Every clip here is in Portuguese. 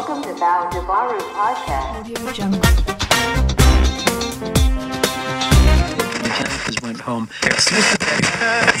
Welcome to Val Jabaru Podcast. The campers went home.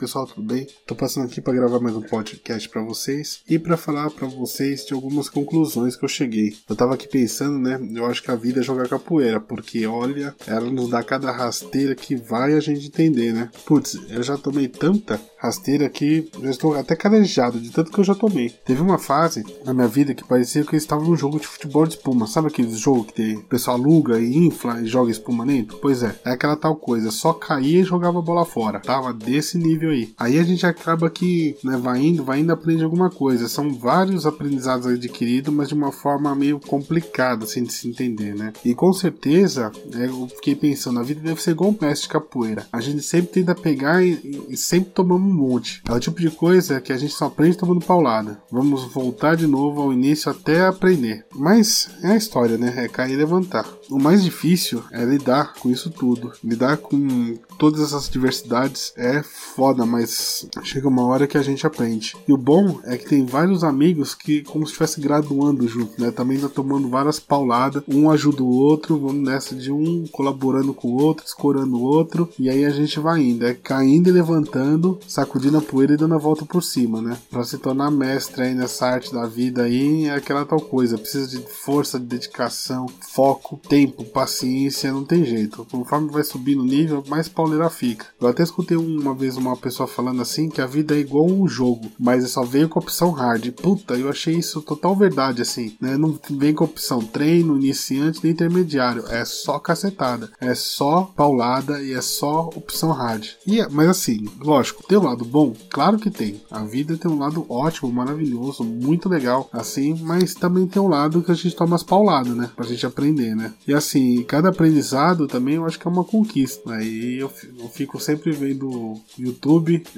pessoal, tudo bem? Tô passando aqui para gravar mais um podcast para vocês e para falar para vocês de algumas conclusões que eu cheguei. Eu tava aqui pensando, né? Eu acho que a vida é jogar capoeira, porque olha, ela nos dá cada rasteira que vai a gente entender, né? Putz, eu já tomei tanta rasteira que já estou até calejado de tanto que eu já tomei. Teve uma fase na minha vida que parecia que eu estava num jogo de futebol de espuma. Sabe aqueles jogos que tem, o pessoal aluga e infla e joga espuma dentro? Pois é, é aquela tal coisa, só caía e jogava a bola fora. Tava desse nível aí. Aí a gente acaba que né, vai indo, vai indo aprende alguma coisa. São vários aprendizados adquiridos, mas de uma forma meio complicada assim de se entender, né? E com certeza, né, eu fiquei pensando, a vida deve ser igual um mestre de capoeira. A gente sempre tenta pegar e, e sempre tomamos um monte. É o tipo de coisa que a gente só aprende tomando paulada. Vamos voltar de novo ao início até aprender. Mas é a história, né? É cair e levantar. O mais difícil é lidar com isso tudo. Lidar com todas essas diversidades é foda, mas chega uma hora que a gente aprende. E o bom é que tem vários amigos que, como se estivesse graduando junto, né? Também tá tomando várias pauladas. Um ajuda o outro, vamos nessa de um colaborando com o outro, escorando o outro. E aí a gente vai indo. É caindo e levantando, sacudindo a poeira e dando a volta por cima, né? Pra se tornar mestre aí nessa arte da vida aí, é aquela tal coisa. Precisa de força, de dedicação, foco, tempo, paciência, não tem jeito. Conforme vai subindo o nível, mais pauleira fica. Eu até escutei uma vez uma pessoa falando assim que a vida é igual um jogo, mas só veio com a opção hard. Puta, eu achei isso total verdade, assim, né? Não vem com a opção treino, iniciante nem intermediário. É só cacetada. É só paulada e é só opção hard. E, mas assim, lógico, tem um lado bom? Claro que tem. A vida tem um lado ótimo, maravilhoso, muito legal, assim, mas também tem um lado que a gente toma as pauladas, né? Pra gente aprender, né? E assim, cada aprendizado também eu acho que é uma conquista. Aí eu, eu fico sempre vendo YouTube.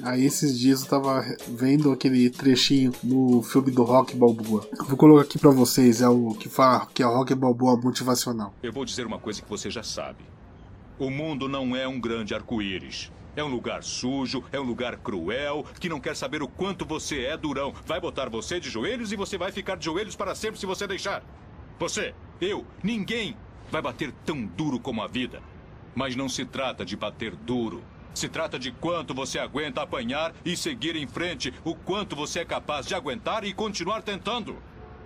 Aí esses dias eu tava vendo aquele trechinho no filme do Rock Balboa. Vou colocar aqui pra vocês, é o que fala que é o Rock Balboa motivacional. Eu vou dizer uma coisa que você já sabe. O mundo não é um grande arco-íris. É um lugar sujo, é um lugar cruel, que não quer saber o quanto você é durão. Vai botar você de joelhos e você vai ficar de joelhos para sempre se você deixar. Você, eu, ninguém vai bater tão duro como a vida. Mas não se trata de bater duro. Se trata de quanto você aguenta apanhar e seguir em frente, o quanto você é capaz de aguentar e continuar tentando.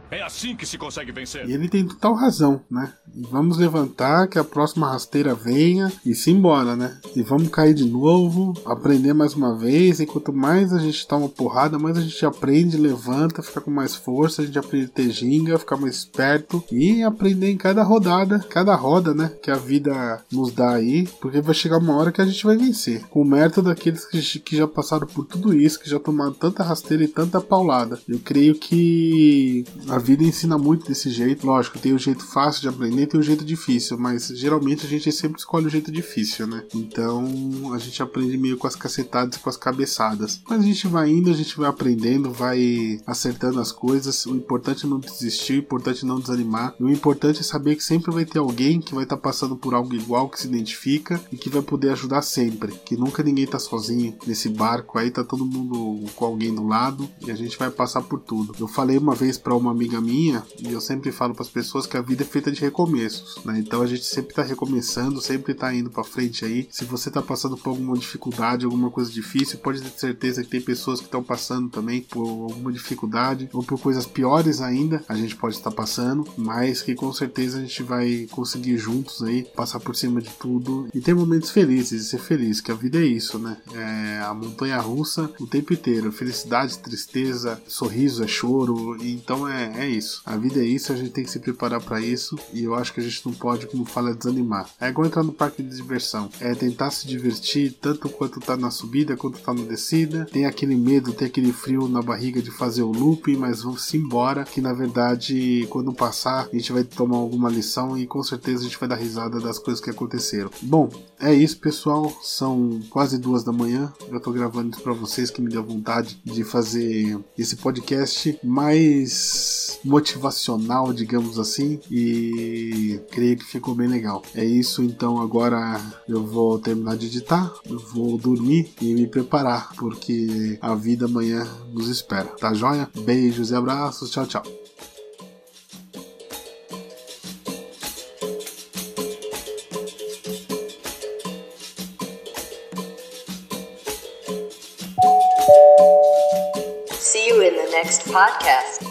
É assim que se consegue vencer. E ele tem total razão, né? E vamos levantar que a próxima rasteira venha e se embora, né? E vamos cair de novo, aprender mais uma vez. E quanto mais a gente toma porrada, mais a gente aprende, levanta, fica com mais força. A gente aprende a ter ginga, ficar mais esperto e aprender em cada rodada, cada roda, né? Que a vida nos dá aí. Porque vai chegar uma hora que a gente vai vencer. Com o mérito daqueles que, que já passaram por tudo isso, que já tomaram tanta rasteira e tanta paulada. Eu creio que a vida ensina muito desse jeito. Lógico, tem o jeito fácil de aprender e tem o jeito difícil, mas geralmente a gente sempre escolhe o jeito difícil, né? Então a gente aprende meio com as cacetadas e com as cabeçadas. Mas a gente vai indo, a gente vai aprendendo, vai acertando as coisas. O importante é não desistir, o importante é não desanimar. O importante é saber que sempre vai ter alguém que vai estar tá passando por algo igual, que se identifica e que vai poder ajudar sempre. Que nunca ninguém tá sozinho nesse barco aí, tá todo mundo com alguém do lado e a gente vai passar por tudo. Eu falei uma vez para uma amiga minha, e eu sempre falo para as pessoas que a vida é feita de recomeços, né? Então a gente sempre tá recomeçando, sempre tá indo para frente aí. Se você tá passando por alguma dificuldade, alguma coisa difícil, pode ter certeza que tem pessoas que estão passando também por alguma dificuldade ou por coisas piores ainda, a gente pode estar passando, mas que com certeza a gente vai conseguir juntos aí passar por cima de tudo e ter momentos felizes e ser feliz, que a vida é isso, né? É a montanha russa o tempo inteiro, felicidade, tristeza, sorriso, é choro, então é, é isso. A vida é isso, a gente tem que se preparar para isso e eu acho que a gente não pode, como fala, desanimar. É igual entrar no parque de diversão, é tentar se divertir tanto quanto tá na subida quanto tá na descida. Tem aquele medo, tem aquele frio na barriga de fazer o looping, mas vamos embora, que na verdade quando passar a gente vai tomar alguma lição e com certeza a gente vai dar risada das coisas que aconteceram. Bom, é isso pessoal, são quase duas da manhã. Eu tô gravando isso para vocês que me deu vontade de fazer esse podcast, mas motivacional, digamos assim, e creio que ficou bem legal. É isso, então agora eu vou terminar de editar, eu vou dormir e me preparar, porque a vida amanhã nos espera. Tá joia? Beijos e abraços, tchau, tchau. See you in the next podcast.